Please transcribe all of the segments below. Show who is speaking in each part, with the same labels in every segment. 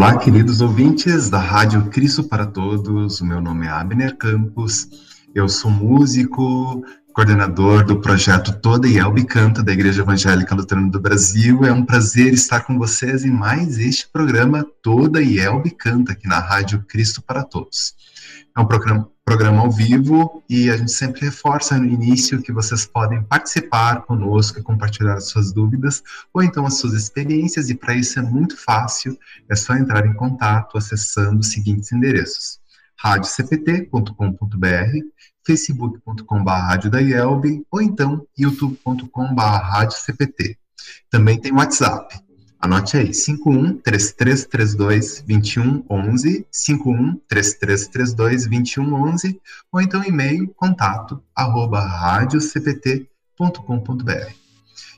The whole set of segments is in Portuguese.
Speaker 1: Olá, queridos ouvintes da Rádio Cristo para Todos. O meu nome é Abner Campos. Eu sou músico, coordenador do projeto Toda Yelbe Canta da Igreja Evangélica Luterana do Brasil. É um prazer estar com vocês em mais este programa Toda Yelbe Canta aqui na Rádio Cristo para Todos. É um programa, programa ao vivo e a gente sempre reforça no início que vocês podem participar conosco e compartilhar as suas dúvidas ou então as suas experiências, e para isso é muito fácil, é só entrar em contato acessando os seguintes endereços: radiocpt.com.br, facebook.com.br ou então youtube.com.br Também tem WhatsApp Anote aí, 51 3332 2111, 51 3332 2111, ou então e-mail contato arroba.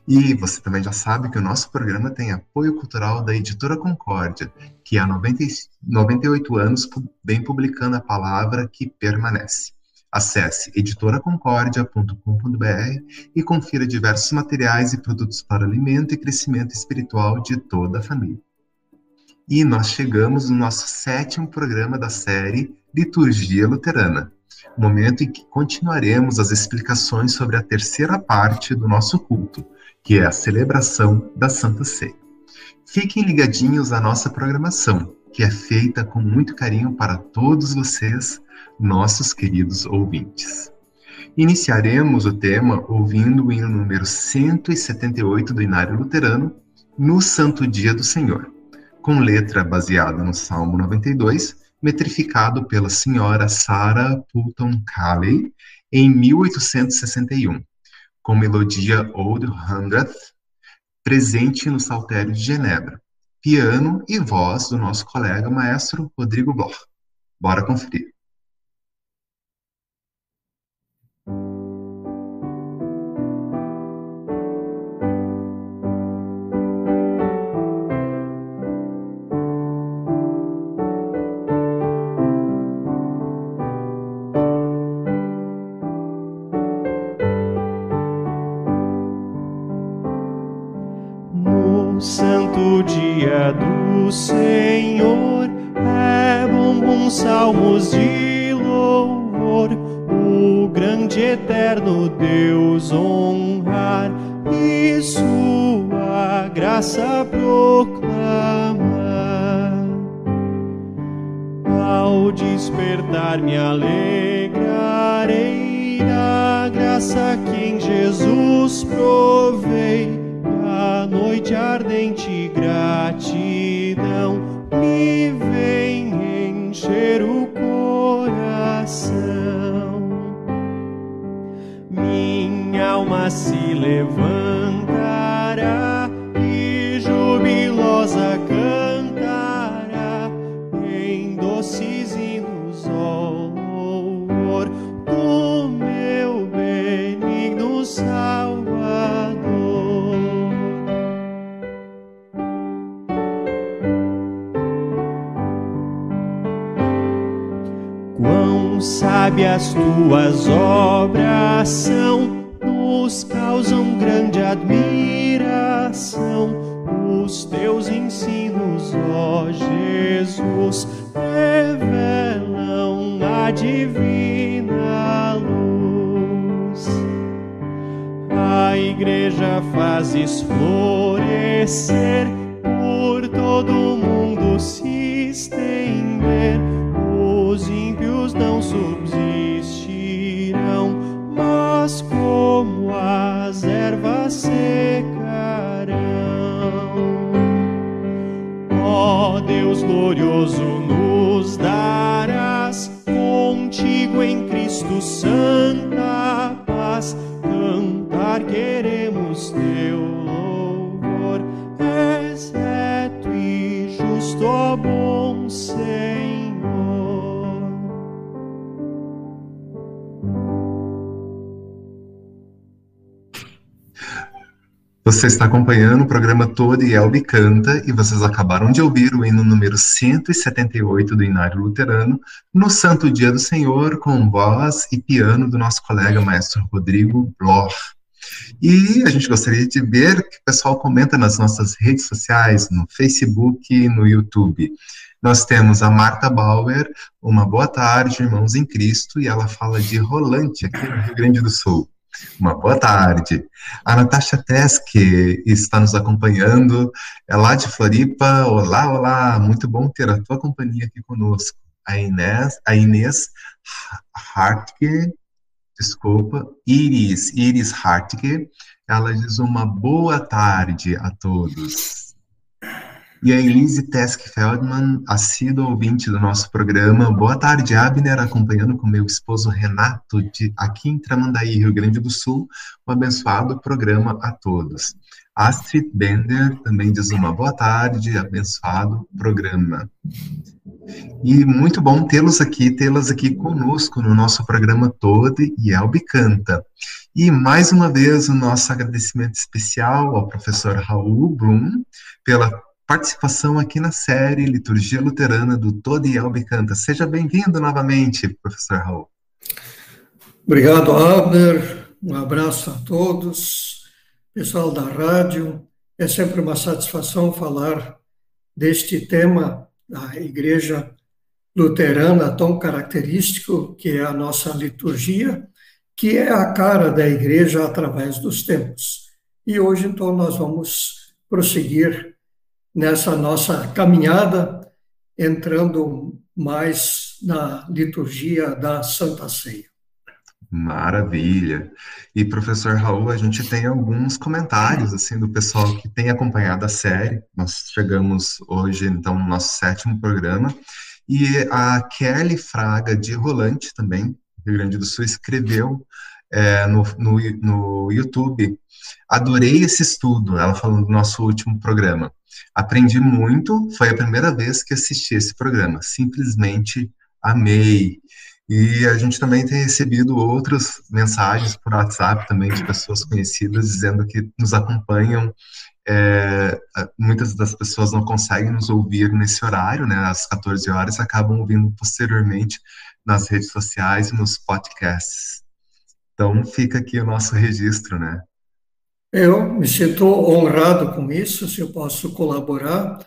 Speaker 1: E você também já sabe que o nosso programa tem apoio cultural da Editora Concórdia, que há 90, 98 anos vem publicando a palavra que permanece. Acesse editoraconcordia.com.br e confira diversos materiais e produtos para alimento e crescimento espiritual de toda a família. E nós chegamos no nosso sétimo programa da série Liturgia Luterana, momento em que continuaremos as explicações sobre a terceira parte do nosso culto, que é a celebração da Santa Ceia. Fiquem ligadinhos à nossa programação, que é feita com muito carinho para todos vocês nossos queridos ouvintes. Iniciaremos o tema ouvindo o hino número 178 do Inário Luterano, No Santo Dia do Senhor, com letra baseada no Salmo 92, metrificado pela senhora Sarah Pulton Calley em 1861, com melodia Old Hundredth, presente no Saltério de Genebra, piano e voz do nosso colega maestro Rodrigo Bloch. Bora conferir.
Speaker 2: Senhor, é bom com salmos de louvor, o grande eterno Deus honrar e sua graça proclamar. Ao despertar me alegrarei da graça que em Jesus provei, a noite ardente gratidão alma se levantará e jubilosa cantará em doces hinos ao louvor do meu benigno Salvador. sabe as tuas obras são, nos causam grande admiração. Os teus ensinos, ó Jesus, revelam a divina luz. A igreja fazes florescer, por todo o mundo se estender os ímpios não subsistirão, como as ervas secarão. Ó Deus glorioso, nos darás contigo em Cristo santa paz.
Speaker 1: Você está acompanhando o programa Todo e Elbe Canta e vocês acabaram de ouvir o hino número 178 do Inário Luterano, no Santo Dia do Senhor, com voz e piano do nosso colega maestro Rodrigo Bloch. E a gente gostaria de ver que o pessoal comenta nas nossas redes sociais, no Facebook no YouTube. Nós temos a Marta Bauer, uma boa tarde, irmãos em Cristo, e ela fala de Rolante, aqui no Rio Grande do Sul. Uma boa tarde. A Natasha Teske está nos acompanhando, é lá de Floripa. Olá, olá, muito bom ter a tua companhia aqui conosco. A Inês, a Inês Hartke, desculpa, Iris, Iris Hartke, ela diz uma boa tarde a todos. E a Elise Tesk Feldman, assídua ouvinte do nosso programa. Boa tarde, Abner, acompanhando com meu esposo Renato, de aqui em Tramandaí, Rio Grande do Sul. Um abençoado programa a todos. Astrid Bender também diz uma boa tarde, abençoado programa. E muito bom tê-los aqui, tê-las aqui conosco no nosso programa todo, e Elbe Canta. E mais uma vez o nosso agradecimento especial ao professor Raul Brum pela participação aqui na série Liturgia Luterana do Todiel Bicanta. Seja bem-vindo novamente, professor Raul.
Speaker 3: Obrigado, Abner. Um abraço a todos. Pessoal da rádio, é sempre uma satisfação falar deste tema da Igreja Luterana tão característico que é a nossa liturgia, que é a cara da igreja através dos tempos. E hoje, então, nós vamos prosseguir nessa nossa caminhada, entrando mais na liturgia da Santa Ceia.
Speaker 1: Maravilha. E professor Raul, a gente tem alguns comentários assim do pessoal que tem acompanhado a série. Nós chegamos hoje então no nosso sétimo programa e a Kelly Fraga de Rolante também, Rio Grande do Sul, escreveu é, no, no, no YouTube. Adorei esse estudo. Ela falando do nosso último programa. Aprendi muito, foi a primeira vez que assisti esse programa. Simplesmente amei. E a gente também tem recebido outras mensagens por WhatsApp também de pessoas conhecidas dizendo que nos acompanham. É, muitas das pessoas não conseguem nos ouvir nesse horário, né, às 14 horas, acabam ouvindo posteriormente nas redes sociais e nos podcasts. Então fica aqui o nosso registro, né?
Speaker 3: Eu me sinto honrado com isso, se eu posso colaborar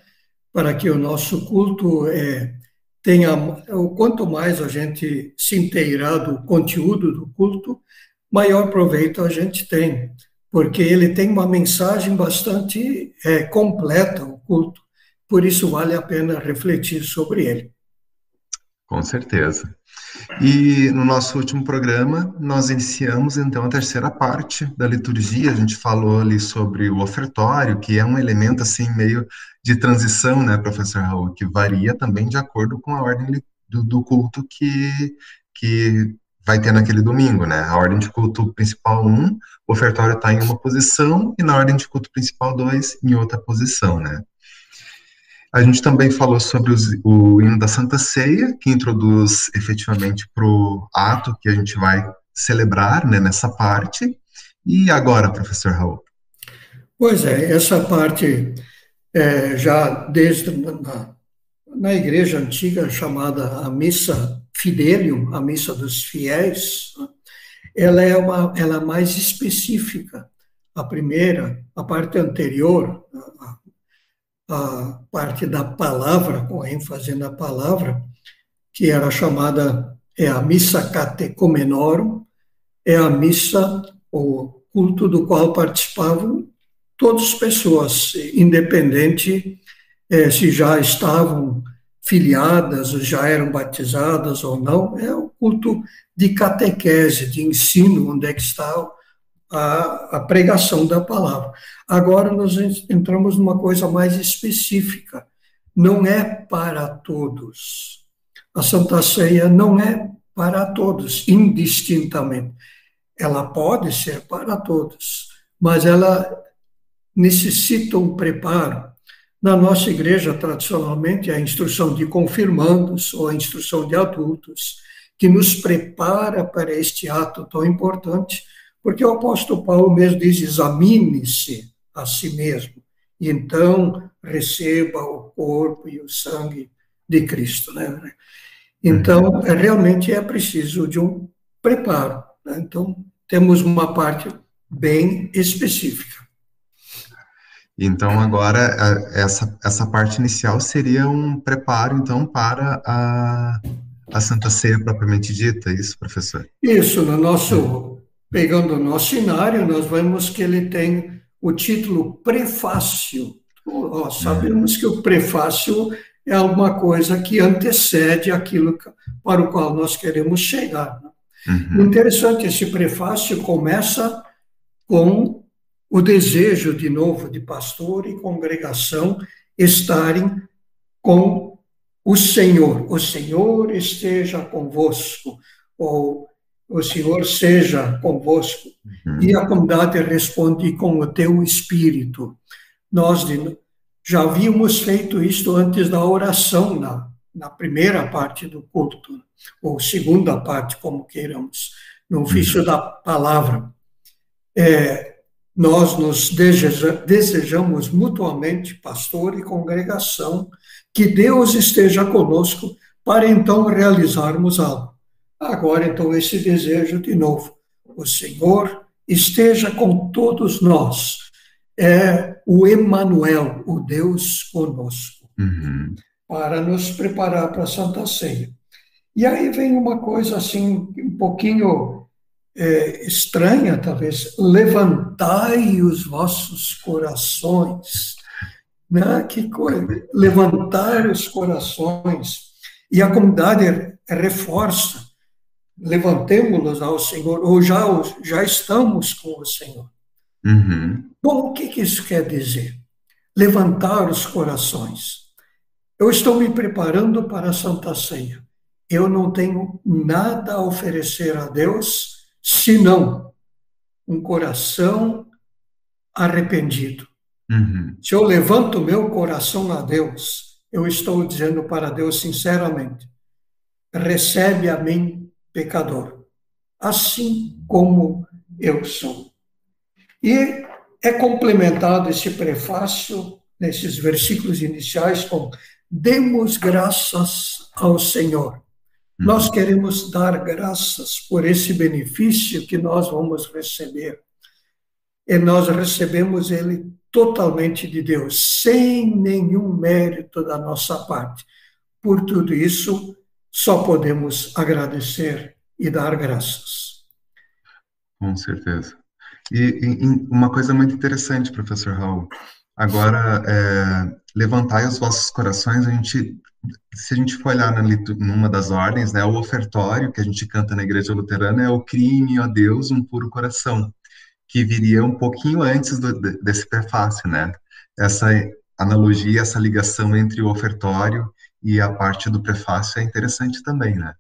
Speaker 3: para que o nosso culto é, tenha, quanto mais a gente se inteirar do conteúdo do culto, maior proveito a gente tem, porque ele tem uma mensagem bastante é, completa, o culto, por isso vale a pena refletir sobre ele.
Speaker 1: Com certeza. E no nosso último programa, nós iniciamos então a terceira parte da liturgia. A gente falou ali sobre o ofertório, que é um elemento assim meio de transição, né, professor Raul, que varia também de acordo com a ordem do, do culto que, que vai ter naquele domingo, né? A ordem de culto principal 1, o ofertório está em uma posição, e na ordem de culto principal 2, em outra posição, né? A gente também falou sobre os, o hino da Santa Ceia, que introduz efetivamente para o ato que a gente vai celebrar né, nessa parte. E agora, professor Raul?
Speaker 3: Pois é, essa parte é, já desde na, na igreja antiga chamada a missa fidelium, a missa dos fiéis, ela é uma ela é mais específica. A primeira, a parte anterior, a, a parte da palavra, com ênfase na palavra, que era chamada, é a missa catecomenorum, é a missa, o culto do qual participavam todas as pessoas, independente é, se já estavam filiadas, já eram batizadas ou não, é o culto de catequese, de ensino, onde é que está a, a pregação da palavra. Agora nós entramos numa coisa mais específica. Não é para todos. A Santa Ceia não é para todos, indistintamente. Ela pode ser para todos, mas ela necessita um preparo. Na nossa igreja, tradicionalmente, a instrução de confirmandos ou a instrução de adultos, que nos prepara para este ato tão importante, porque o apóstolo Paulo mesmo diz: examine-se a si mesmo, e então receba o corpo e o sangue de Cristo. Né? Então, é, realmente é preciso de um preparo. Né? Então, temos uma parte bem específica.
Speaker 1: Então, agora, essa, essa parte inicial seria um preparo, então, para a, a Santa Ceia propriamente dita, é isso, professor?
Speaker 3: Isso, no nosso, pegando o nosso cenário, nós vemos que ele tem o título prefácio. Sabemos que o prefácio é alguma coisa que antecede aquilo para o qual nós queremos chegar. Né? Uhum. Interessante, esse prefácio começa com o desejo, de novo, de pastor e congregação estarem com o Senhor. O Senhor esteja convosco, ou o Senhor seja convosco. Uhum. E a comunidade responde com o teu espírito. Nós já havíamos feito isto antes da oração, na, na primeira parte do culto, ou segunda parte, como queiramos, no ofício uhum. da palavra. É, nós nos deseja, desejamos mutuamente, pastor e congregação, que Deus esteja conosco para então realizarmos algo. Agora, então, esse desejo de novo. O Senhor esteja com todos nós. É o Emanuel, o Deus conosco, uhum. para nos preparar para a Santa Ceia. E aí vem uma coisa assim, um pouquinho é, estranha, talvez. Levantai os vossos corações. Né? Que coisa! Levantar os corações. E a comunidade reforça levantemos-nos ao Senhor, ou já, já estamos com o Senhor. Uhum. Bom, o que, que isso quer dizer? Levantar os corações. Eu estou me preparando para a Santa Ceia. Eu não tenho nada a oferecer a Deus senão um coração arrependido. Uhum. Se eu levanto meu coração a Deus, eu estou dizendo para Deus sinceramente: recebe a mim pecador, assim como eu sou. E é complementado esse prefácio, nesses versículos iniciais, com demos graças ao Senhor. Uhum. Nós queremos dar graças por esse benefício que nós vamos receber. E nós recebemos ele totalmente de Deus, sem nenhum mérito da nossa parte. Por tudo isso, só podemos agradecer e dar graças.
Speaker 1: Com certeza. E, e uma coisa muito interessante, professor Raul, agora, é, levantai os vossos corações, a gente, se a gente for olhar na, numa das ordens, né, o ofertório que a gente canta na igreja luterana é o crime, ó Deus, um puro coração, que viria um pouquinho antes do, desse prefácio, né? Essa analogia, essa ligação entre o ofertório e a parte do prefácio é interessante também, né?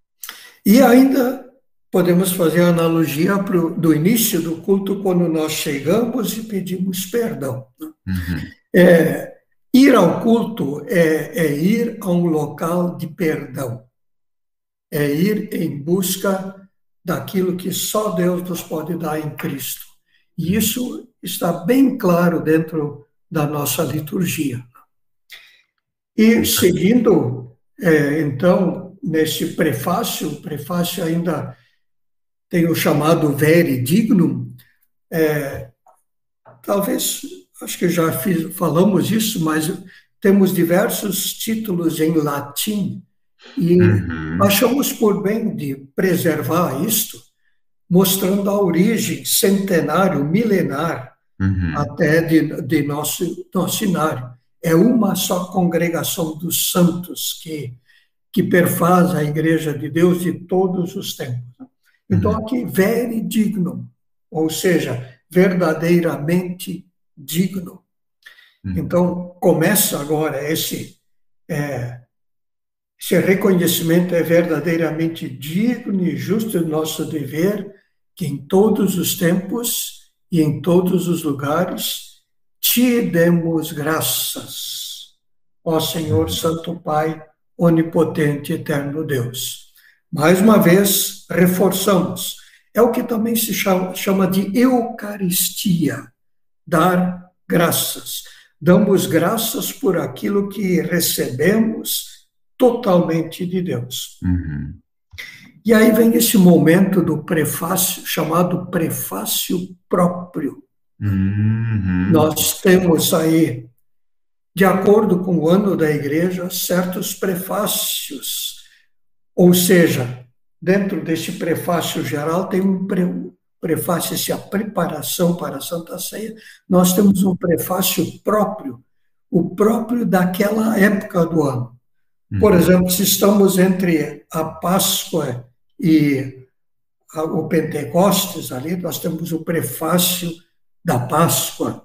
Speaker 3: E ainda podemos fazer analogia pro, do início do culto, quando nós chegamos e pedimos perdão. Né? Uhum. É, ir ao culto é, é ir a um local de perdão, é ir em busca daquilo que só Deus nos pode dar em Cristo. E uhum. isso está bem claro dentro da nossa liturgia. E seguindo, é, então, nesse prefácio, o prefácio ainda tem o chamado vere dignum, é, talvez, acho que já fiz, falamos isso, mas temos diversos títulos em latim e uhum. achamos por bem de preservar isto, mostrando a origem centenário, milenar, uhum. até de, de nosso, nosso cenário é uma só congregação dos santos que, que perfaz a igreja de Deus de todos os tempos. Então, uhum. aqui, vere digno, ou seja, verdadeiramente digno. Uhum. Então, começa agora esse, é, esse reconhecimento é verdadeiramente digno e justo do nosso dever, que em todos os tempos e em todos os lugares te demos graças, ó Senhor Santo Pai, onipotente e eterno Deus. Mais uma vez, reforçamos, é o que também se chama, de Eucaristia, dar graças. Damos graças por aquilo que recebemos totalmente de Deus. Uhum. E aí vem esse momento do prefácio, chamado prefácio próprio. Uhum. Nós temos aí, de acordo com o ano da igreja, certos prefácios, ou seja, dentro desse prefácio geral tem um pre, prefácio, esse a preparação para a Santa Ceia, nós temos um prefácio próprio, o próprio daquela época do ano. Por uhum. exemplo, se estamos entre a Páscoa e o Pentecostes, ali nós temos o prefácio da Páscoa.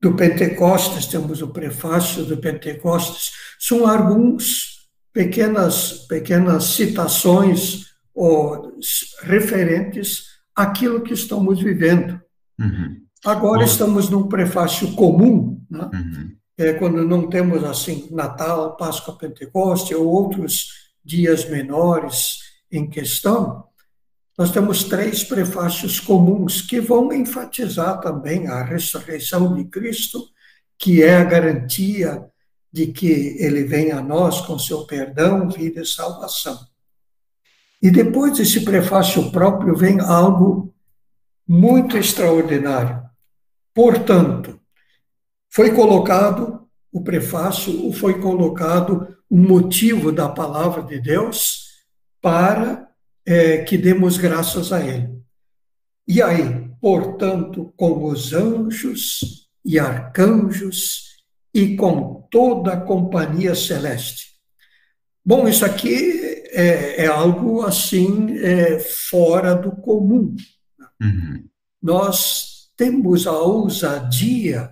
Speaker 3: Do Pentecostes, temos o prefácio do Pentecostes. São alguns pequenas, pequenas citações ou referentes àquilo que estamos vivendo. Uhum. Agora estamos num prefácio comum, né? uhum. é, quando não temos assim Natal, Páscoa, Pentecoste ou outros dias menores em questão, nós temos três prefácios comuns que vão enfatizar também a ressurreição de Cristo, que é a garantia de que ele vem a nós com seu perdão, vida e salvação. E depois desse prefácio próprio vem algo muito extraordinário. Portanto, foi colocado o prefácio, foi colocado o motivo da palavra de Deus para é, que demos graças a Ele. E aí, portanto, com os anjos e arcanjos e com toda a companhia celeste. Bom, isso aqui é, é algo assim é, fora do comum. Uhum. Nós temos a ousadia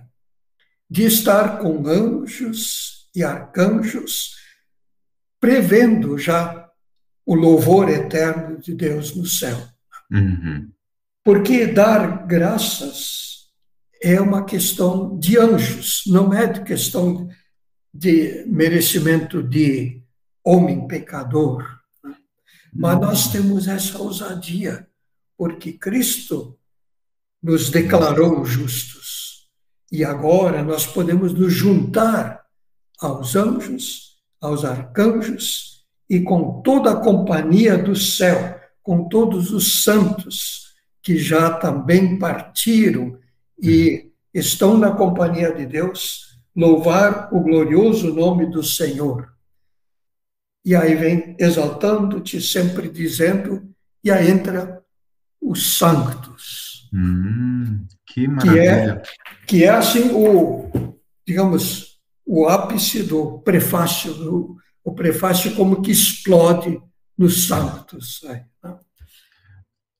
Speaker 3: de estar com anjos e arcanjos prevendo já o louvor eterno de Deus no céu. Uhum. Porque dar graças é uma questão de anjos, não é de questão de merecimento de homem pecador. Né? Mas uhum. nós temos essa ousadia, porque Cristo nos declarou justos. E agora nós podemos nos juntar aos anjos aos arcanjos e com toda a companhia do céu, com todos os santos que já também partiram e estão na companhia de Deus, louvar o glorioso nome do Senhor. E aí vem exaltando-te, sempre dizendo, e aí entra os santos.
Speaker 1: Hum, que maravilha.
Speaker 3: Que é, que é assim o, digamos, o ápice do prefácio, do, o prefácio como que explode nos santos. Né?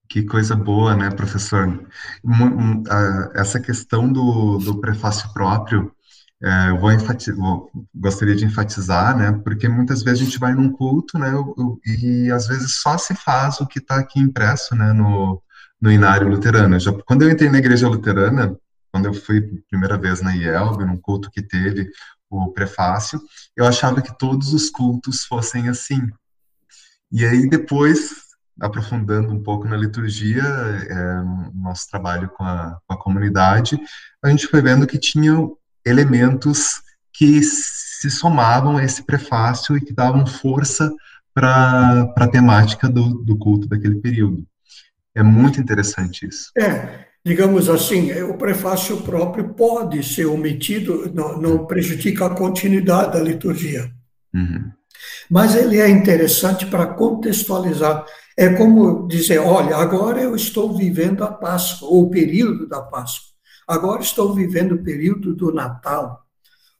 Speaker 1: Que coisa boa, né, professor? Essa questão do, do prefácio próprio, é, eu vou, vou gostaria de enfatizar, né, porque muitas vezes a gente vai num culto, né, e às vezes só se faz o que está aqui impresso, né, no, no inário luterano. Já, quando eu entrei na igreja luterana, quando eu fui primeira vez na IELB, num culto que teve o prefácio, eu achava que todos os cultos fossem assim. E aí depois, aprofundando um pouco na liturgia, é, nosso trabalho com a, com a comunidade, a gente foi vendo que tinham elementos que se somavam a esse prefácio e que davam força para a temática do, do culto daquele período. É muito interessante isso.
Speaker 3: É, digamos assim, o prefácio próprio pode ser omitido, não, não prejudica a continuidade da liturgia. Uhum. Mas ele é interessante para contextualizar. É como dizer: olha, agora eu estou vivendo a Páscoa, ou o período da Páscoa. Agora estou vivendo o período do Natal.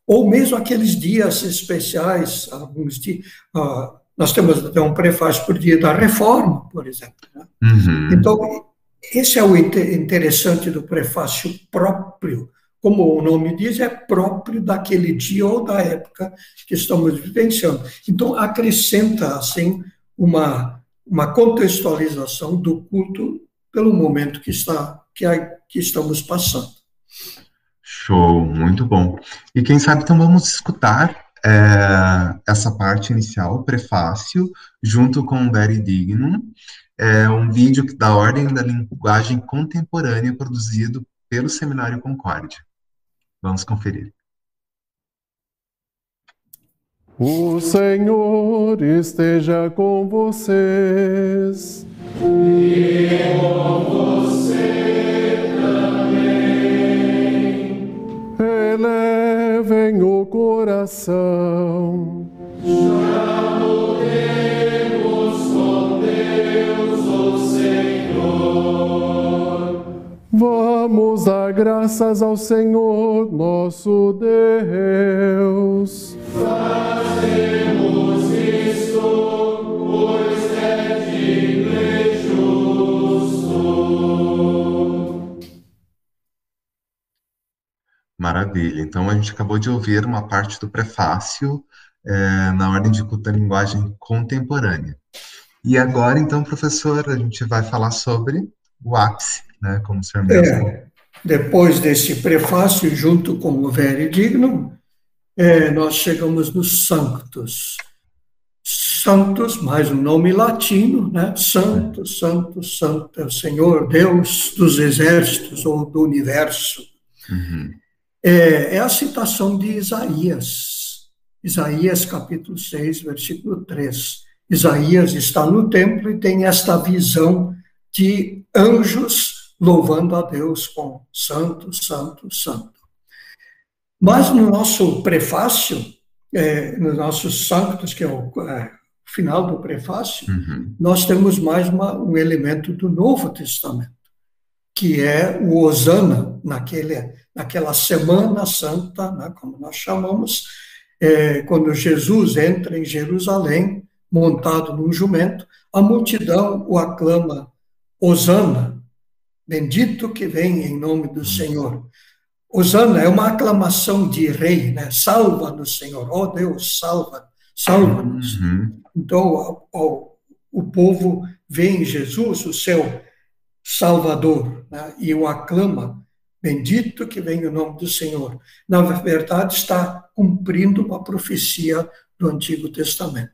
Speaker 3: Ou mesmo aqueles dias especiais, alguns dias. Uh, nós temos até um prefácio por dia da reforma, por exemplo. Né? Uhum. Então, esse é o interessante do prefácio próprio. Como o nome diz, é próprio daquele dia ou da época que estamos vivenciando. Então, acrescenta, assim, uma, uma contextualização do culto pelo momento que, está, que, que estamos passando.
Speaker 1: Show, muito bom. E quem sabe, então, vamos escutar é, essa parte inicial, o prefácio, junto com o Very Dignum, é um vídeo da Ordem da Linguagem Contemporânea produzido pelo Seminário Concórdia. Vamos conferir.
Speaker 4: O Senhor esteja com vocês.
Speaker 2: E com você também.
Speaker 4: Elevem o coração. Vamos dar graças ao Senhor nosso Deus.
Speaker 2: Fazemos isto, pois é digno e justo.
Speaker 1: Maravilha. Então a gente acabou de ouvir uma parte do prefácio é, na ordem de culta linguagem contemporânea. E agora, então, professor, a gente vai falar sobre o ápice, né? Como o senhor mesmo.
Speaker 3: É, depois desse prefácio, junto com o Veridignum, é, nós chegamos nos Sanctos. Santos, mais um nome latino, né? Santo, Santo, Santo é o Senhor, Deus dos exércitos ou do universo.
Speaker 1: Uhum.
Speaker 3: É, é, a citação de Isaías, Isaías capítulo 6, versículo 3. Isaías está no templo e tem esta visão de anjos louvando a Deus com Santo, Santo, Santo. Mas no nosso prefácio, é, nos nossos sanctos, que é o é, final do prefácio,
Speaker 1: uhum.
Speaker 3: nós temos mais uma, um elemento do Novo Testamento, que é o Osana, naquele, naquela Semana Santa, né, como nós chamamos, é, quando Jesus entra em Jerusalém, montado num jumento, a multidão o aclama Osana, bendito que vem em nome do Senhor. Osana é uma aclamação de rei, né? Salva-nos, Senhor. Ó oh, Deus, salva, salva-nos.
Speaker 1: Uhum.
Speaker 3: Então, o, o povo vê em Jesus o seu Salvador né? e o aclama. Bendito que vem o nome do Senhor. Na verdade, está cumprindo uma profecia do Antigo Testamento.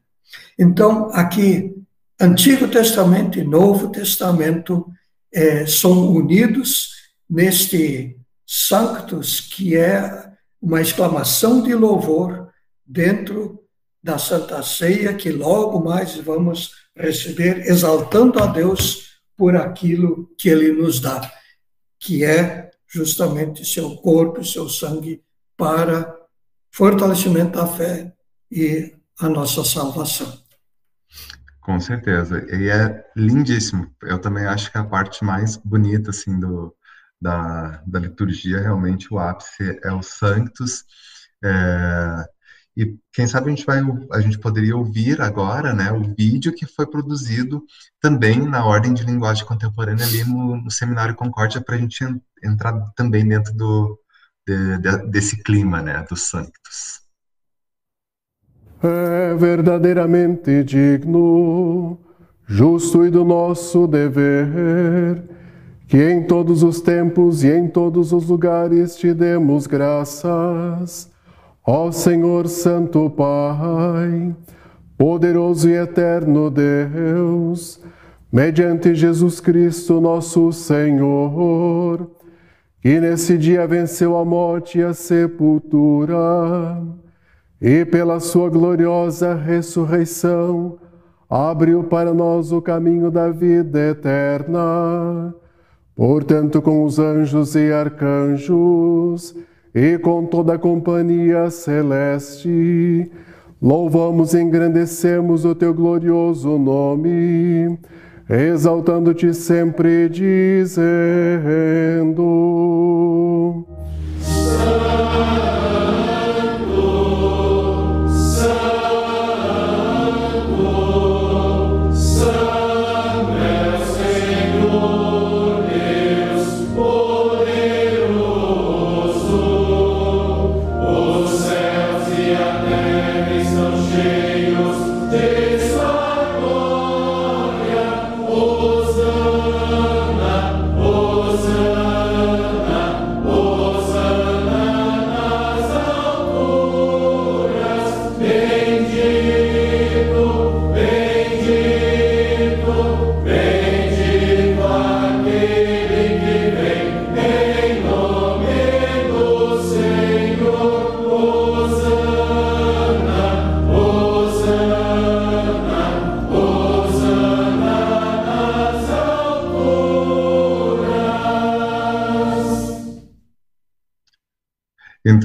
Speaker 3: Então, aqui, Antigo Testamento e Novo Testamento eh, são unidos neste Sanctus, que é uma exclamação de louvor dentro da Santa Ceia, que logo mais vamos receber, exaltando a Deus por aquilo que Ele nos dá, que é justamente seu corpo e seu sangue para fortalecimento da fé e a nossa salvação.
Speaker 1: Com certeza. E é lindíssimo. Eu também acho que a parte mais bonita assim do, da, da liturgia, realmente o ápice é o Sanctus. É, e quem sabe a gente vai, a gente poderia ouvir agora, né, o vídeo que foi produzido também na ordem de linguagem contemporânea ali no, no Seminário Concórdia para a gente entrar também dentro do de, de, desse clima, né, dos Sanctus.
Speaker 4: É verdadeiramente digno, justo e do nosso dever que em todos os tempos e em todos os lugares te demos graças, ó Senhor Santo Pai, poderoso e eterno Deus, mediante Jesus Cristo, nosso Senhor, que nesse dia venceu a morte e a sepultura, e pela sua gloriosa ressurreição abriu para nós o caminho da vida eterna. Portanto, com os anjos e arcanjos, e com toda a companhia celeste, louvamos e engrandecemos o teu glorioso nome, exaltando-te sempre, dizendo: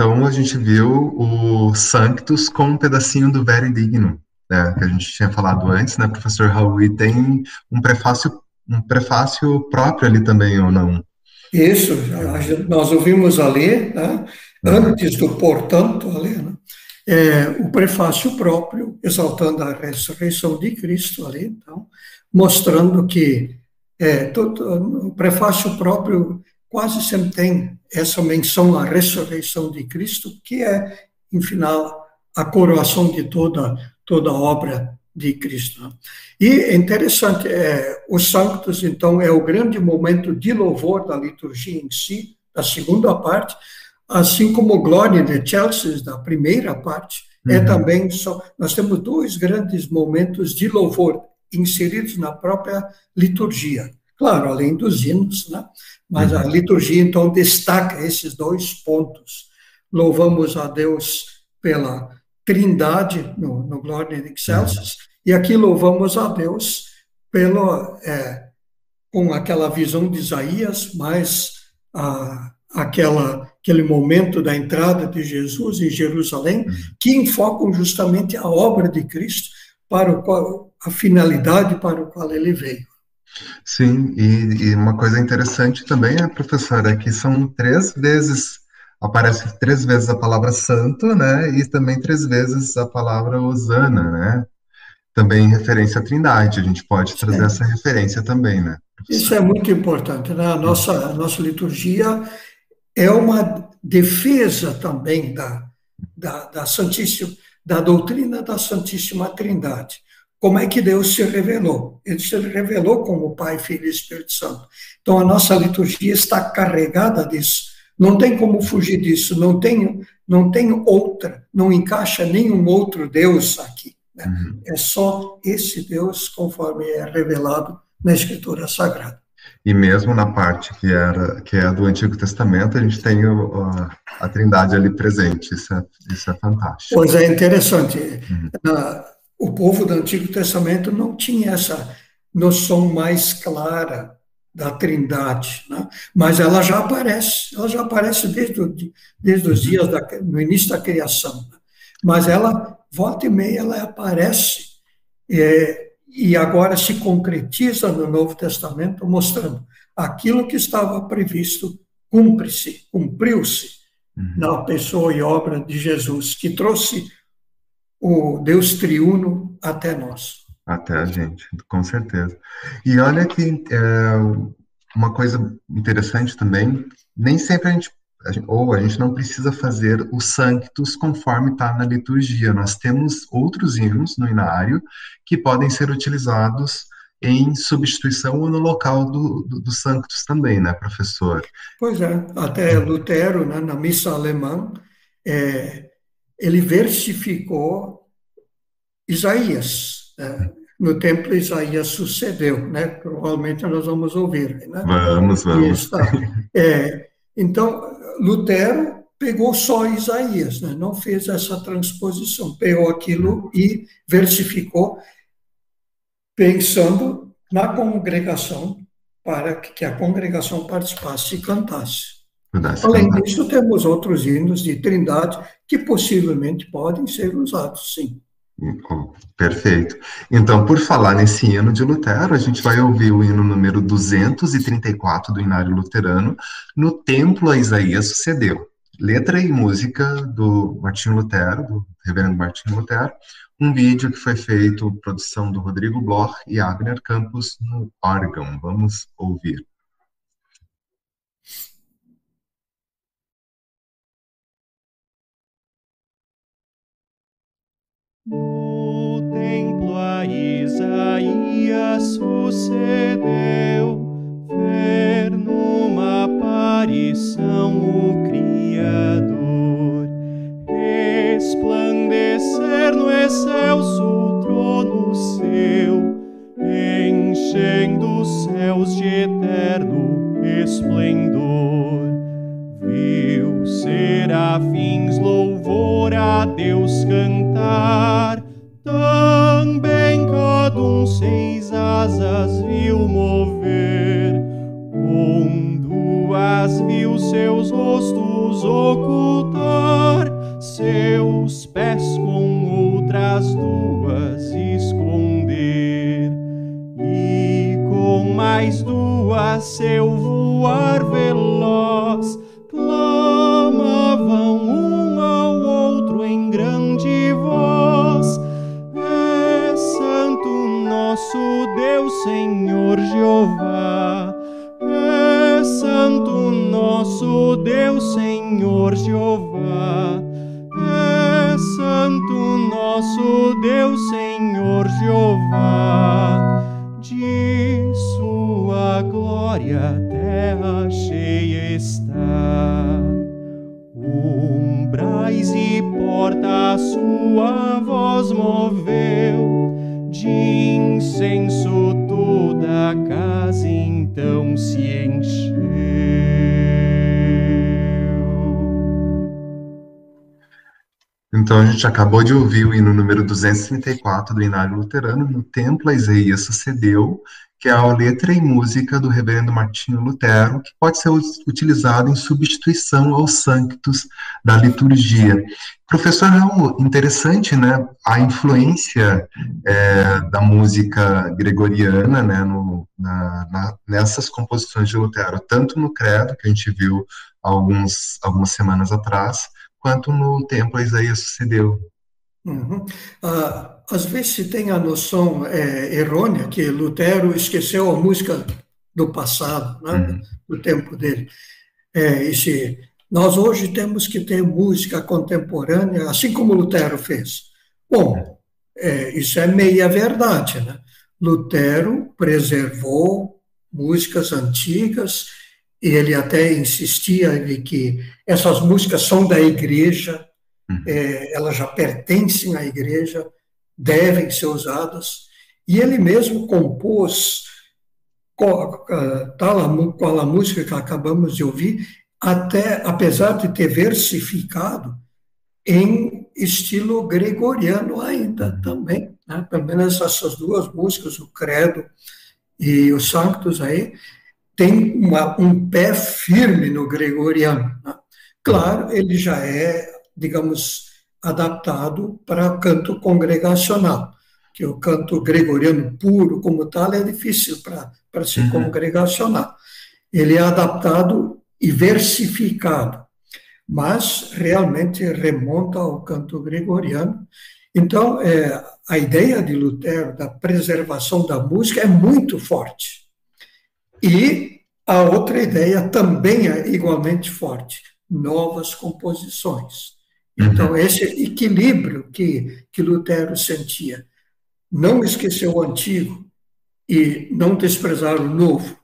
Speaker 1: Então a gente viu o Sanctus com um pedacinho do Very Digno, né, que a gente tinha falado antes, né, professor Raul, e tem um prefácio, um prefácio próprio ali também, ou não?
Speaker 3: Isso, nós ouvimos ali, né, antes do portanto, ali, né, é, o prefácio próprio, exaltando a ressurreição de Cristo ali, então, mostrando que é, todo, o prefácio próprio quase sempre tem essa menção à ressurreição de Cristo, que é, em final, a coroação de toda, toda a obra de Cristo. Né? E é interessante, é, os Sanctos, então, é o grande momento de louvor da liturgia em si, da segunda parte, assim como Glória de Chelsea, da primeira parte, é uhum. é também só. Nós temos dois grandes momentos de louvor inseridos na própria liturgia. Claro, além dos hinos, né? mas a uhum. liturgia, então, destaca esses dois pontos. Louvamos a Deus pela trindade, no, no Glória de Excelsis, e aqui louvamos a Deus pelo, é, com aquela visão de Isaías, mais a, aquela, aquele momento da entrada de Jesus em Jerusalém, uhum. que enfocam justamente a obra de Cristo para o qual, a finalidade para o qual ele veio.
Speaker 1: Sim, e, e uma coisa interessante também, é, professora, é que são três vezes aparece três vezes a palavra santo, né? E também três vezes a palavra Osana, né? Também em referência à Trindade. A gente pode trazer essa referência também, né?
Speaker 3: Isso é muito importante, né? A nossa, a nossa liturgia é uma defesa também da, da, da Santíssima, da doutrina da Santíssima Trindade. Como é que Deus se revelou? Ele se revelou como Pai, Filho e Espírito Santo. Então a nossa liturgia está carregada disso. Não tem como fugir disso, não tem, não tem outra, não encaixa nenhum outro Deus aqui. Né? Uhum. É só esse Deus conforme é revelado na Escritura Sagrada.
Speaker 1: E mesmo na parte que era que é do Antigo Testamento, a gente tem o, a, a Trindade ali presente. Isso é, isso é fantástico.
Speaker 3: Pois é interessante. Uhum. Na, o povo do Antigo Testamento não tinha essa noção mais clara da Trindade, né? mas ela já aparece, ela já aparece desde, o, desde os dias da, no início da criação. Né? Mas ela volta e meia ela aparece é, e agora se concretiza no Novo Testamento, mostrando aquilo que estava previsto cumpre-se, cumpriu-se uhum. na pessoa e obra de Jesus, que trouxe o Deus triuno até nós.
Speaker 1: Até a gente, com certeza. E olha que é, uma coisa interessante também, nem sempre a gente, ou a gente não precisa fazer os sanctus conforme está na liturgia. Nós temos outros hinos no inário que podem ser utilizados em substituição ou no local do, do, do sanctus também, né, professor?
Speaker 3: Pois é, até Lutero, né, na missa alemã, é, ele versificou Isaías. Né? no templo Isaías sucedeu, né? Provavelmente nós vamos ouvir, né?
Speaker 1: Vamos, vamos.
Speaker 3: É, então, Lutero pegou só Isaías, né? não fez essa transposição, pegou aquilo e versificou, pensando na congregação, para que a congregação participasse e cantasse. Além disso, temos outros hinos de trindade que possivelmente podem ser usados, sim.
Speaker 1: Perfeito. Então, por falar nesse hino de Lutero, a gente vai ouvir o hino número 234 do Inário Luterano, No Templo a Isaías Sucedeu. Letra e música do Martinho Lutero, do reverendo Martinho Lutero, um vídeo que foi feito, produção do Rodrigo Bloch e Abner Campos no órgão. Vamos ouvir.
Speaker 2: A Isaías sucedeu ver numa aparição o Criador resplandecer no excelso trono seu, enchendo os céus de eterno esplendor. Viu serafins louvor a Deus cantar, asas viu mover, quando as viu seus rostos ocultar, seus pés com outras duas esconder, e com mais duas seu voar veloz. Jeová. É Santo nosso Deus, Senhor Jeová. É Santo nosso Deus, Senhor Jeová. De sua glória a terra cheia está. Umbrais e porta a sua voz moveu, de incenso se encheu.
Speaker 1: Então a gente acabou de ouvir o hino número 234 do Inário Luterano, no Templo a Isaías sucedeu, que é a letra e música do reverendo Martinho Lutero, que pode ser utilizado em substituição aos sanctos da liturgia. Professor Raul, interessante, né, a influência é, da música gregoriana, né, no, na, na, nessas composições de Lutero, tanto no Credo, que a gente viu alguns, algumas semanas atrás, quanto no templo Isaías sucedeu.
Speaker 3: Uhum. Ah, às vezes se tem a noção é, errônea que Lutero esqueceu a música do passado, né, uhum. do tempo dele. É, e se, nós hoje temos que ter música contemporânea, assim como Lutero fez. Bom, é, isso é meia verdade. Né? Lutero preservou músicas antigas ele até insistia de que essas músicas são da igreja. É, elas já pertencem à igreja, devem ser usadas. E ele mesmo compôs tal qual a música que acabamos de ouvir, até apesar de ter versificado em estilo gregoriano ainda uhum. também, né? pelo menos essas duas músicas, o Credo e os Sanctos aí, tem uma, um pé firme no gregoriano. Né? Claro, ele já é, digamos, adaptado para canto congregacional, que o canto gregoriano puro, como tal, é difícil para ser uhum. congregacional. Ele é adaptado e versificado, mas realmente remonta ao canto gregoriano. Então, é, a ideia de Lutero da preservação da música é muito forte. E a outra ideia também é igualmente forte: novas composições. Então, uhum. esse equilíbrio que, que Lutero sentia, não esquecer o antigo e não desprezar o novo.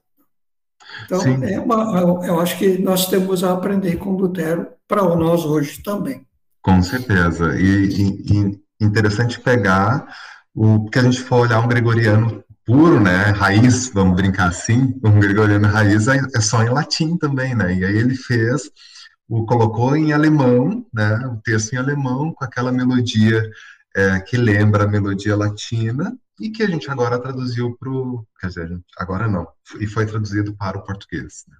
Speaker 3: Então, é uma, eu acho que nós temos a aprender com Lutero para nós hoje também.
Speaker 1: Com certeza. E, e, interessante pegar o que a gente for olhar um gregoriano puro, né, raiz, vamos brincar assim, um gregoriano raiz é, é só em latim também, né, e aí ele fez, o colocou em alemão, né, o texto em alemão, com aquela melodia é, que lembra a melodia latina, e que a gente agora traduziu para o, quer dizer, agora não, e foi traduzido para o português. Né.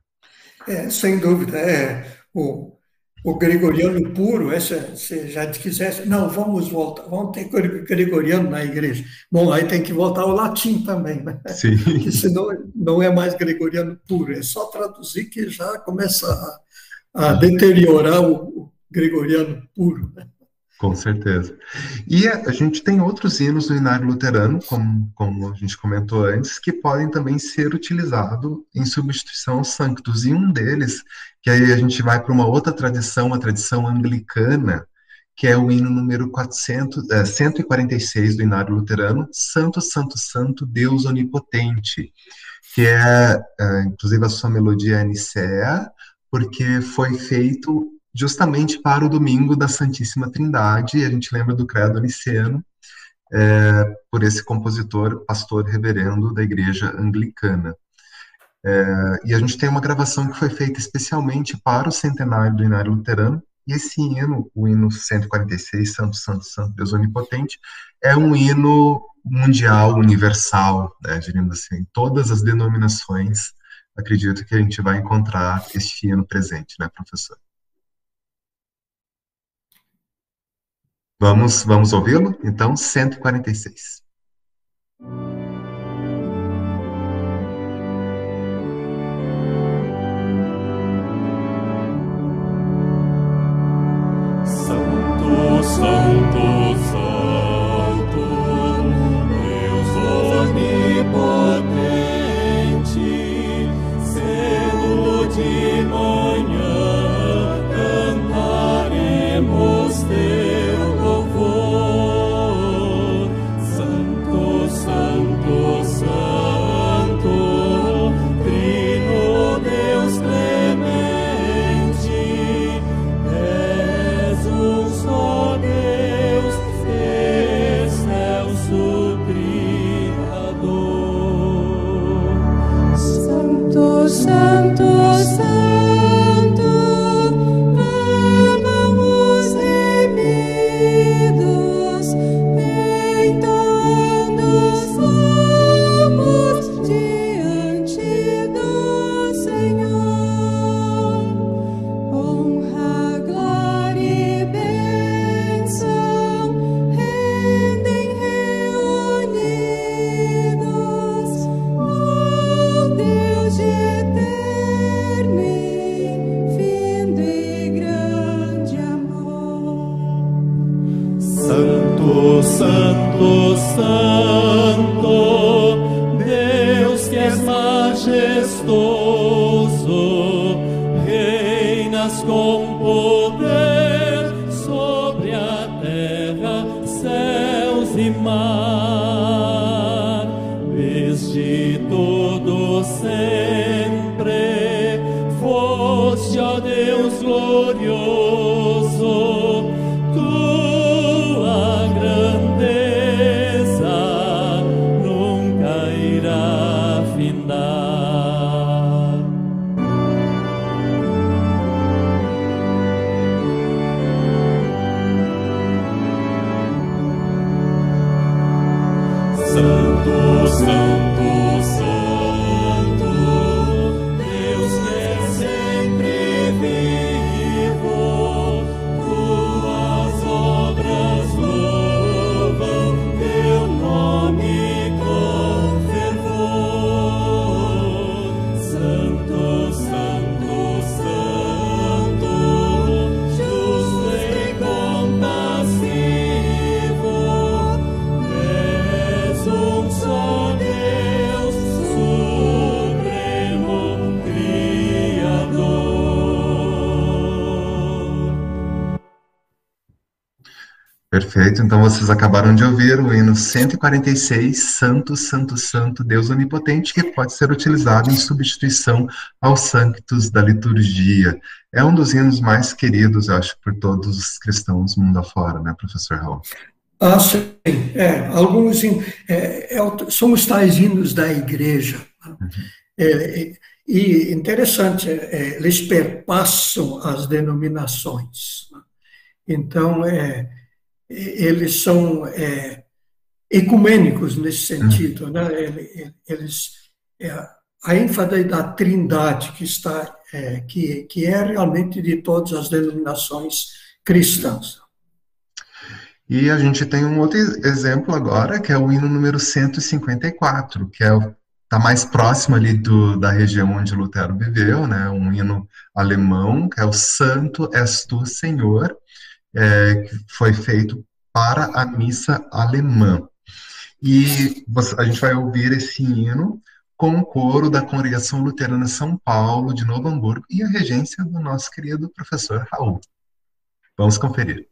Speaker 3: É, sem dúvida, é, o, o gregoriano puro, essa, se já quisesse, não, vamos voltar, vamos ter gregoriano na igreja. Bom, aí tem que voltar ao latim também, né?
Speaker 1: Sim.
Speaker 3: Que senão não é mais gregoriano puro, é só traduzir que já começa a, a deteriorar o, gregoriano puro?
Speaker 1: Com certeza. E a, a, gente tem outros hinos do Inário Luterano, como, como a gente comentou antes, que podem também ser utilizados em substituição aos sanctos. E um deles, que aí a gente vai para uma outra tradição, a tradição anglicana, que é o hino número 400, é, 146 do Inário Luterano, Santo, Santo, Santo, Deus Onipotente, que é, é inclusive a sua melodia é Nicea, porque foi feito justamente para o domingo da Santíssima Trindade, e a gente lembra do credo niceno, é, por esse compositor, pastor reverendo da igreja anglicana. É, e a gente tem uma gravação que foi feita especialmente para o centenário do Inário Luterano, e esse hino, o hino 146, Santo, Santo, Santo, Deus Onipotente, é um hino mundial, universal, né, diríamos assim, todas as denominações, acredito que a gente vai encontrar este hino presente, né, professor? Vamos, vamos ouvi-lo? Então, 146. sempre foste a Deus glorioso. Perfeito, então vocês acabaram de ouvir o hino 146, Santo, Santo, Santo, Deus Onipotente, que pode ser utilizado em substituição aos sanctos da liturgia. É um dos hinos mais queridos, acho, por todos os cristãos mundo afora, né, professor Raul?
Speaker 3: Ah, sim, é, alguns é, é, são os tais hinos da igreja. Né? Uhum. É, e interessante, é, eles perpassam as denominações. Né? Então, é, eles são é, ecumênicos nesse sentido, né? Eles é, a ênfase da trindade que está é, que, que é realmente de todas as denominações cristãs.
Speaker 1: E a gente tem um outro exemplo agora, que é o hino número 154, que é está mais próximo ali do, da região onde Lutero viveu, né? Um hino alemão, que é o Santo és tu, Senhor, é, que foi feito para a missa alemã. E você, a gente vai ouvir esse hino com o coro da Congregação Luterana São Paulo, de Novo Hamburgo, e a regência do nosso querido professor Raul. Vamos conferir.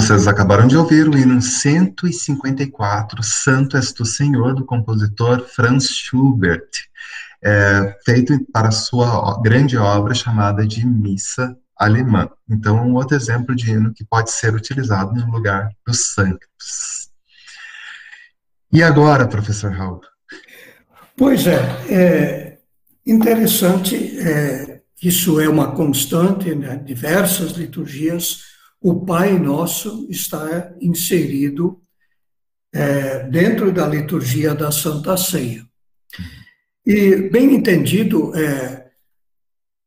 Speaker 1: Vocês acabaram de ouvir o hino 154, Santo És Tu Senhor, do compositor Franz Schubert, é, feito para sua grande obra chamada de Missa Alemã. Então, um outro exemplo de hino que pode ser utilizado no lugar dos Sanctus. E agora, professor Raul?
Speaker 3: Pois é, é interessante, é, isso é uma constante, né? diversas liturgias, o Pai Nosso está inserido é, dentro da liturgia da Santa Ceia. E, bem entendido, é,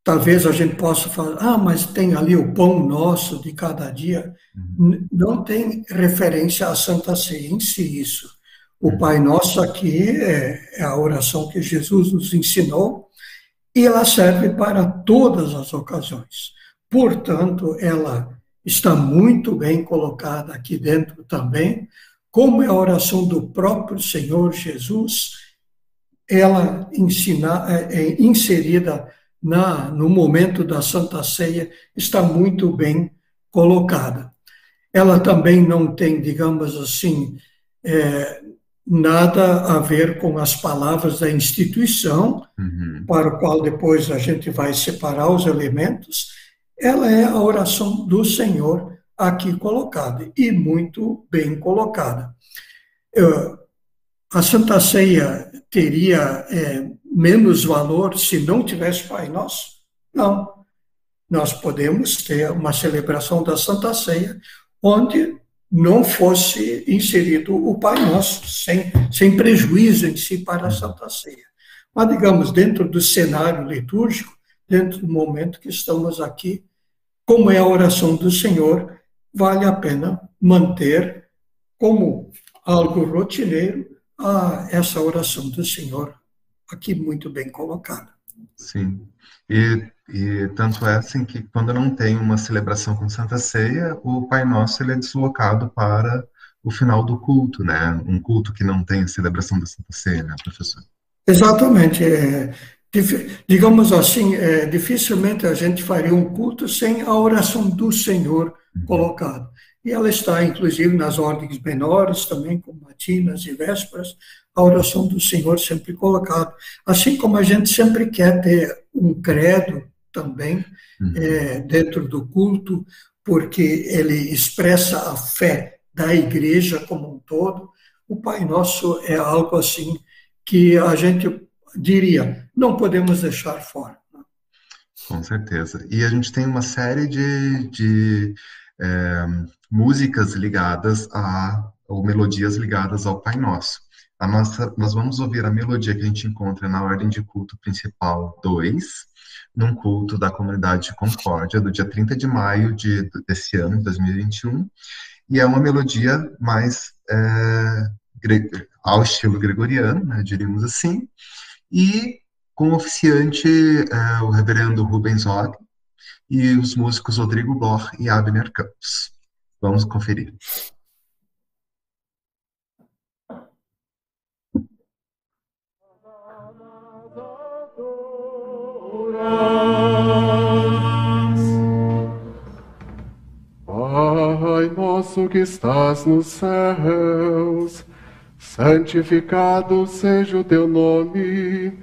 Speaker 3: talvez a gente possa falar, ah, mas tem ali o pão nosso de cada dia. Uhum. Não tem referência à Santa Ceia em si, isso. O uhum. Pai Nosso aqui é, é a oração que Jesus nos ensinou e ela serve para todas as ocasiões. Portanto, ela está muito bem colocada aqui dentro também, como é a oração do próprio Senhor Jesus, ela ensina, é, é inserida na, no momento da Santa Ceia, está muito bem colocada. Ela também não tem, digamos assim, é, nada a ver com as palavras da instituição, uhum. para o qual depois a gente vai separar os elementos, ela é a oração do Senhor aqui colocada, e muito bem colocada. a Santa Ceia teria é, menos valor se não tivesse Pai Nosso? Não. Nós podemos ter uma celebração da Santa Ceia onde não fosse inserido o Pai Nosso, sem, sem prejuízo em si para a Santa Ceia. Mas, digamos, dentro do cenário litúrgico, dentro do momento que estamos aqui, como é a oração do Senhor, vale a pena manter como algo rotineiro a essa oração do Senhor, aqui muito bem colocada.
Speaker 1: Sim. E, e tanto é assim que quando não tem uma celebração com Santa Ceia, o Pai Nosso ele é deslocado para o final do culto, né? Um culto que não tem a celebração da Santa Ceia, né, professor?
Speaker 3: Exatamente. É, digamos assim, é, dificilmente a gente faria um culto sem a oração do Senhor uhum. colocada. E ela está, inclusive, nas ordens menores também, como matinas e vésperas, a oração do Senhor sempre colocada. Assim como a gente sempre quer ter um credo também uhum. é, dentro do culto, porque ele expressa a fé da igreja como um todo, o Pai Nosso é algo assim que a gente diria, não podemos deixar fora.
Speaker 1: Com certeza. E a gente tem uma série de, de é, músicas ligadas a, ou melodias ligadas ao Pai Nosso. A nossa, nós vamos ouvir a melodia que a gente encontra na ordem de culto principal 2, num culto da comunidade de Concórdia, do dia 30 de maio de, desse ano, 2021, e é uma melodia mais é, ao estilo gregoriano, né, diríamos assim, e com o oficiante, é, o reverendo Rubens Og, e os músicos Rodrigo Bloch e Abner Campos. Vamos conferir.
Speaker 4: Pai nosso que estás nos céus, santificado seja o teu nome,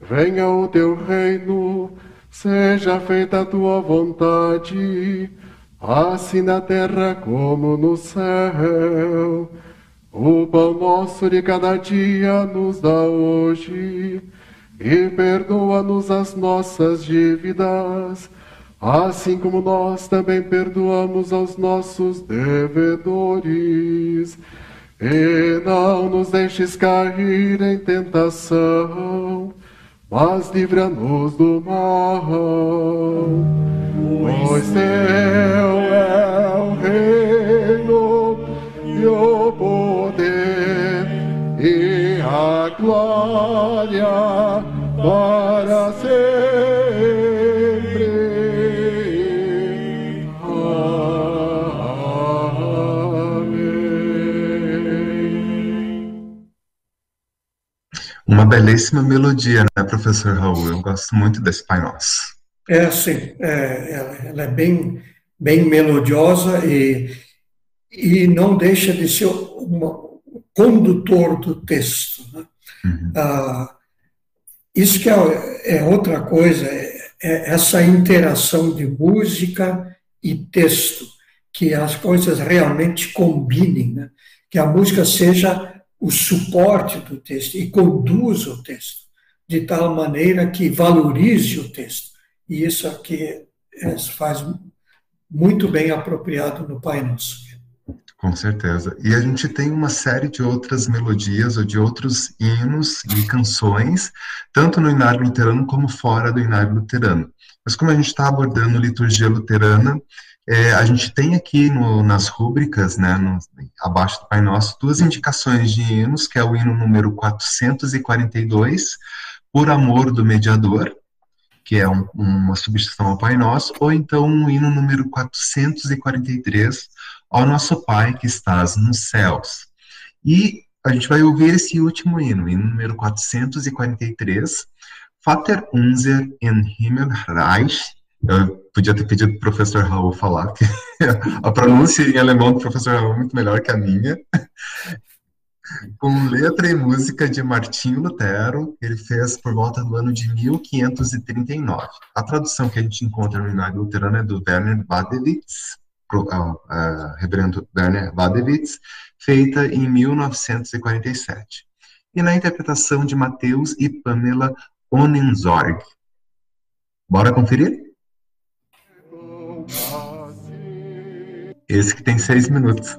Speaker 4: venha o teu reino, seja feita a tua vontade, assim na terra como no céu. O pão nosso de cada dia nos dá hoje e perdoa-nos as nossas dívidas, assim como nós também perdoamos aos nossos devedores. E não nos deixes cair em tentação, mas livra-nos do mal. Pois teu é o reino e o poder e a glória para
Speaker 1: Uma belíssima melodia, né, professor Raul? Eu gosto muito desse Pai Nosso.
Speaker 3: É, sim. É, ela, ela é bem, bem melodiosa e e não deixa de ser um condutor do texto. Né? Uhum. Ah, isso que é, é outra coisa, é, é essa interação de música e texto, que as coisas realmente combinem, né? que a música seja o suporte do texto e conduza o texto, de tal maneira que valorize o texto. E isso aqui é, faz muito bem apropriado no Pai Nosso.
Speaker 5: Com certeza. E a gente tem uma série de outras melodias ou de outros hinos e canções, tanto no Inário Luterano como fora do Inário Luterano. Mas como a gente está abordando liturgia luterana, é, a gente tem aqui no, nas rúbricas, né, no, abaixo do Pai Nosso, duas indicações de hinos, que é o hino número 442, Por Amor do Mediador, que é um, uma substituição ao Pai Nosso, ou então o hino número 443, Ó Nosso Pai que estás nos céus. E a gente vai ouvir esse último hino, hino número 443, Vater unser in Himmelreich. Eu podia ter pedido para o professor Raul falar, que a pronúncia em alemão do professor Raul é muito melhor que a minha com letra e música de Martinho Lutero, ele fez por volta do ano de 1539. A tradução que a gente encontra no Inário Luterano é do Werner Wadewitz, uh, uh, reverendo Werner Wadewitz, feita em 1947. E na interpretação de Mateus e Pamela Onenzorg. Bora conferir? Esse que tem seis minutos.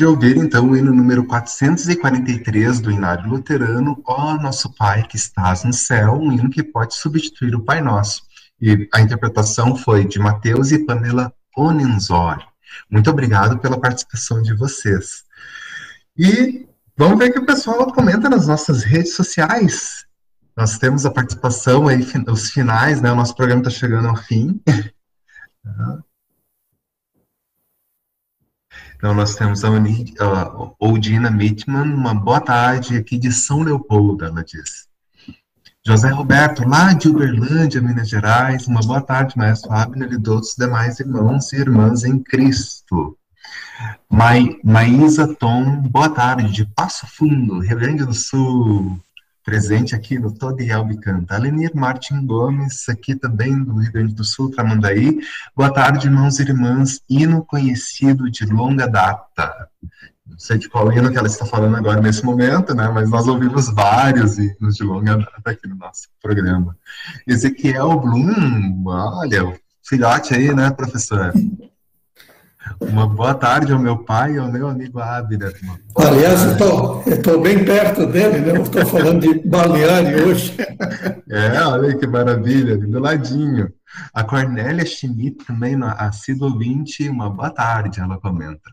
Speaker 1: De ouvir, então, o hino número 443 do Inário Luterano, Ó Nosso Pai que estás no céu, um hino que pode substituir o Pai Nosso. E a interpretação foi de Mateus e Pamela Onenzori. Muito obrigado pela participação de vocês. E vamos ver o que o pessoal comenta nas nossas redes sociais. Nós temos a participação aí, os finais, né? O nosso programa está chegando ao fim. Então, nós temos a, Oldina Mitman, uma boa tarde aqui de São Leopoldo, ela diz. José Roberto, lá de Uberlândia, Minas Gerais, uma boa tarde, maestro Abner e todos os demais irmãos e irmãs em Cristo. Maísa Tom, boa tarde, de Passo Fundo, Rio Grande do Sul presente aqui no Todo Albicanta. Alenir Martin Gomes, aqui também do Rio Grande do Sul, Tramandaí. Boa tarde, irmãos e irmãs. Hino conhecido de longa data. Não sei de qual hino que ela está falando agora nesse momento, né? Mas nós ouvimos vários hinos de longa data aqui no nosso programa. Ezequiel Blum, olha, filhote aí, né, professor? Uma boa tarde ao meu pai e ao meu amigo Abner.
Speaker 3: Aliás, eu estou bem perto dele, né? Estou falando de balneário hoje.
Speaker 1: É, olha que maravilha, do ladinho. A Cornélia Schmidt também, assídua ouvinte, uma boa tarde, ela comenta.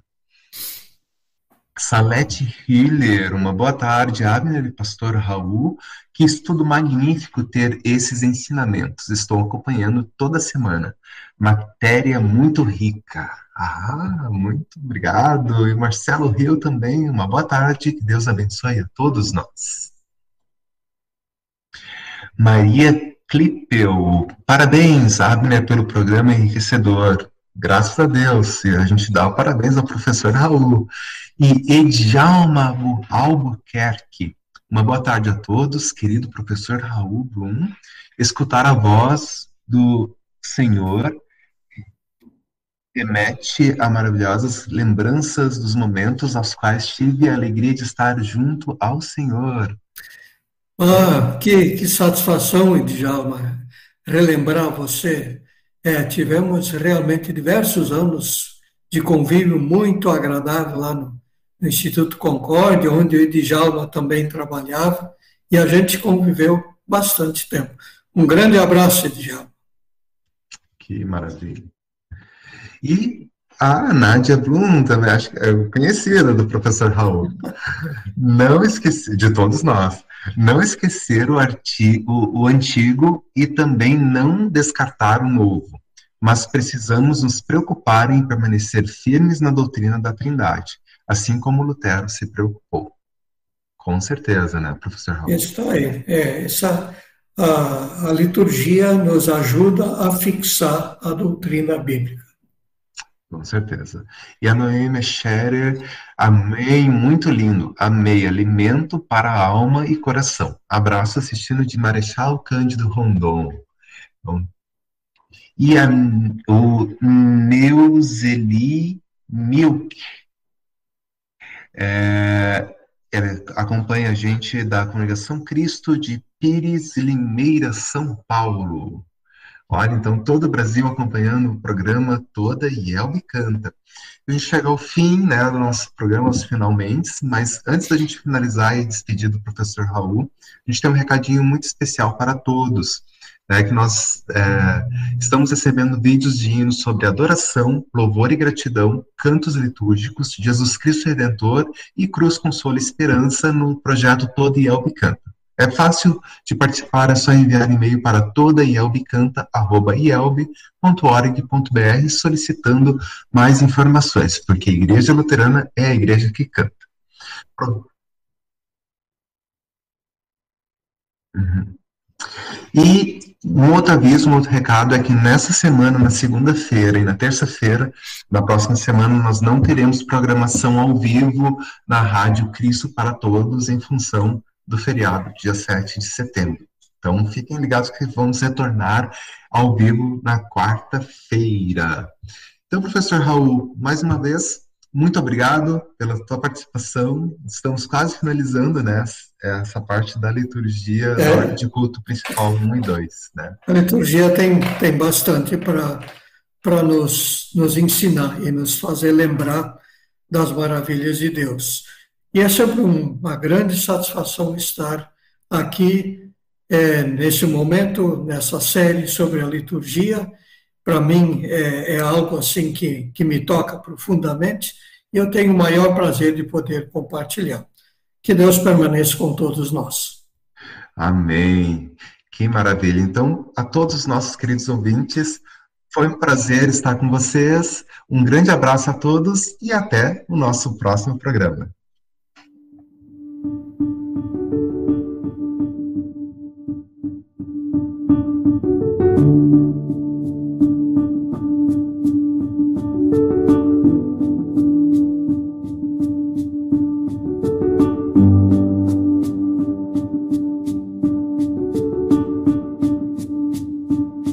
Speaker 1: Salete Hiller, uma boa tarde, Abner e pastor Raul, que estudo magnífico ter esses ensinamentos. Estou acompanhando toda semana. Matéria muito rica. Ah, muito obrigado. E Marcelo Rio também, uma boa tarde. Que Deus abençoe a todos nós. Maria Clipel, parabéns, Abner, pelo programa enriquecedor. Graças a Deus, e a gente dá parabéns ao professor Raul. E Edjalma Albuquerque, uma boa tarde a todos, querido professor Raul Blum. Escutar a voz do Senhor remete a maravilhosas lembranças dos momentos aos quais tive a alegria de estar junto ao Senhor.
Speaker 3: Ah, que, que satisfação, Djalma, relembrar você. É, tivemos realmente diversos anos de convívio muito agradável lá no, no Instituto Concórdia, onde o Djalma também trabalhava, e a gente conviveu bastante tempo. Um grande abraço, Djalma.
Speaker 1: Que maravilha. E a Nádia Blum também, acho que é conhecida do professor Raul. Não esqueci, de todos nós, não esquecer o, artigo, o antigo e também não descartar o novo, mas precisamos nos preocupar em permanecer firmes na doutrina da Trindade, assim como Lutero se preocupou. Com certeza, né, professor Raul?
Speaker 3: Isso aí. É, essa, a, a liturgia nos ajuda a fixar a doutrina bíblica.
Speaker 1: Com certeza. E a Noemi Scherer, amei, muito lindo. Amei, alimento para a alma e coração. Abraço assistindo de Marechal Cândido Rondon. Bom. E a, o Neuzeli Milk. É, acompanha a gente da Congregação Cristo de Pires Limeira, São Paulo. Olha, então, todo o Brasil acompanhando o programa, toda Yelbe canta. A gente chega ao fim né, do nosso programa, aos finalmente, mas antes da gente finalizar e despedir do professor Raul, a gente tem um recadinho muito especial para todos. Né, que nós é, estamos recebendo vídeos de hinos sobre adoração, louvor e gratidão, cantos litúrgicos, Jesus Cristo Redentor e Cruz, Consolo Esperança no projeto Todo Yelbe Canta. É fácil de participar, é só enviar e-mail para todaielbcanta.org.br solicitando mais informações, porque a Igreja Luterana é a igreja que canta. Uhum. E um outro aviso, um outro recado é que nessa semana, na segunda-feira e na terça-feira, na próxima semana, nós não teremos programação ao vivo na Rádio Cristo para Todos, em função do feriado, dia 7 de setembro. Então, fiquem ligados que vamos retornar ao vivo na quarta-feira. Então, professor Raul, mais uma vez, muito obrigado pela tua participação. Estamos quase finalizando né, essa parte da liturgia é. de culto principal 1 e 2. Né?
Speaker 3: A liturgia tem, tem bastante para nos, nos ensinar e nos fazer lembrar das maravilhas de Deus. E é sempre uma grande satisfação estar aqui é, nesse momento, nessa série sobre a liturgia. Para mim é, é, algo assim que, que me toca profundamente e eu tenho o maior prazer de poder compartilhar. Que Deus permaneça com todos nós.
Speaker 1: Amém. Que maravilha. Então, a todos os nossos queridos ouvintes, foi um prazer estar com vocês. Um grande abraço a todos e até o nosso próximo programa.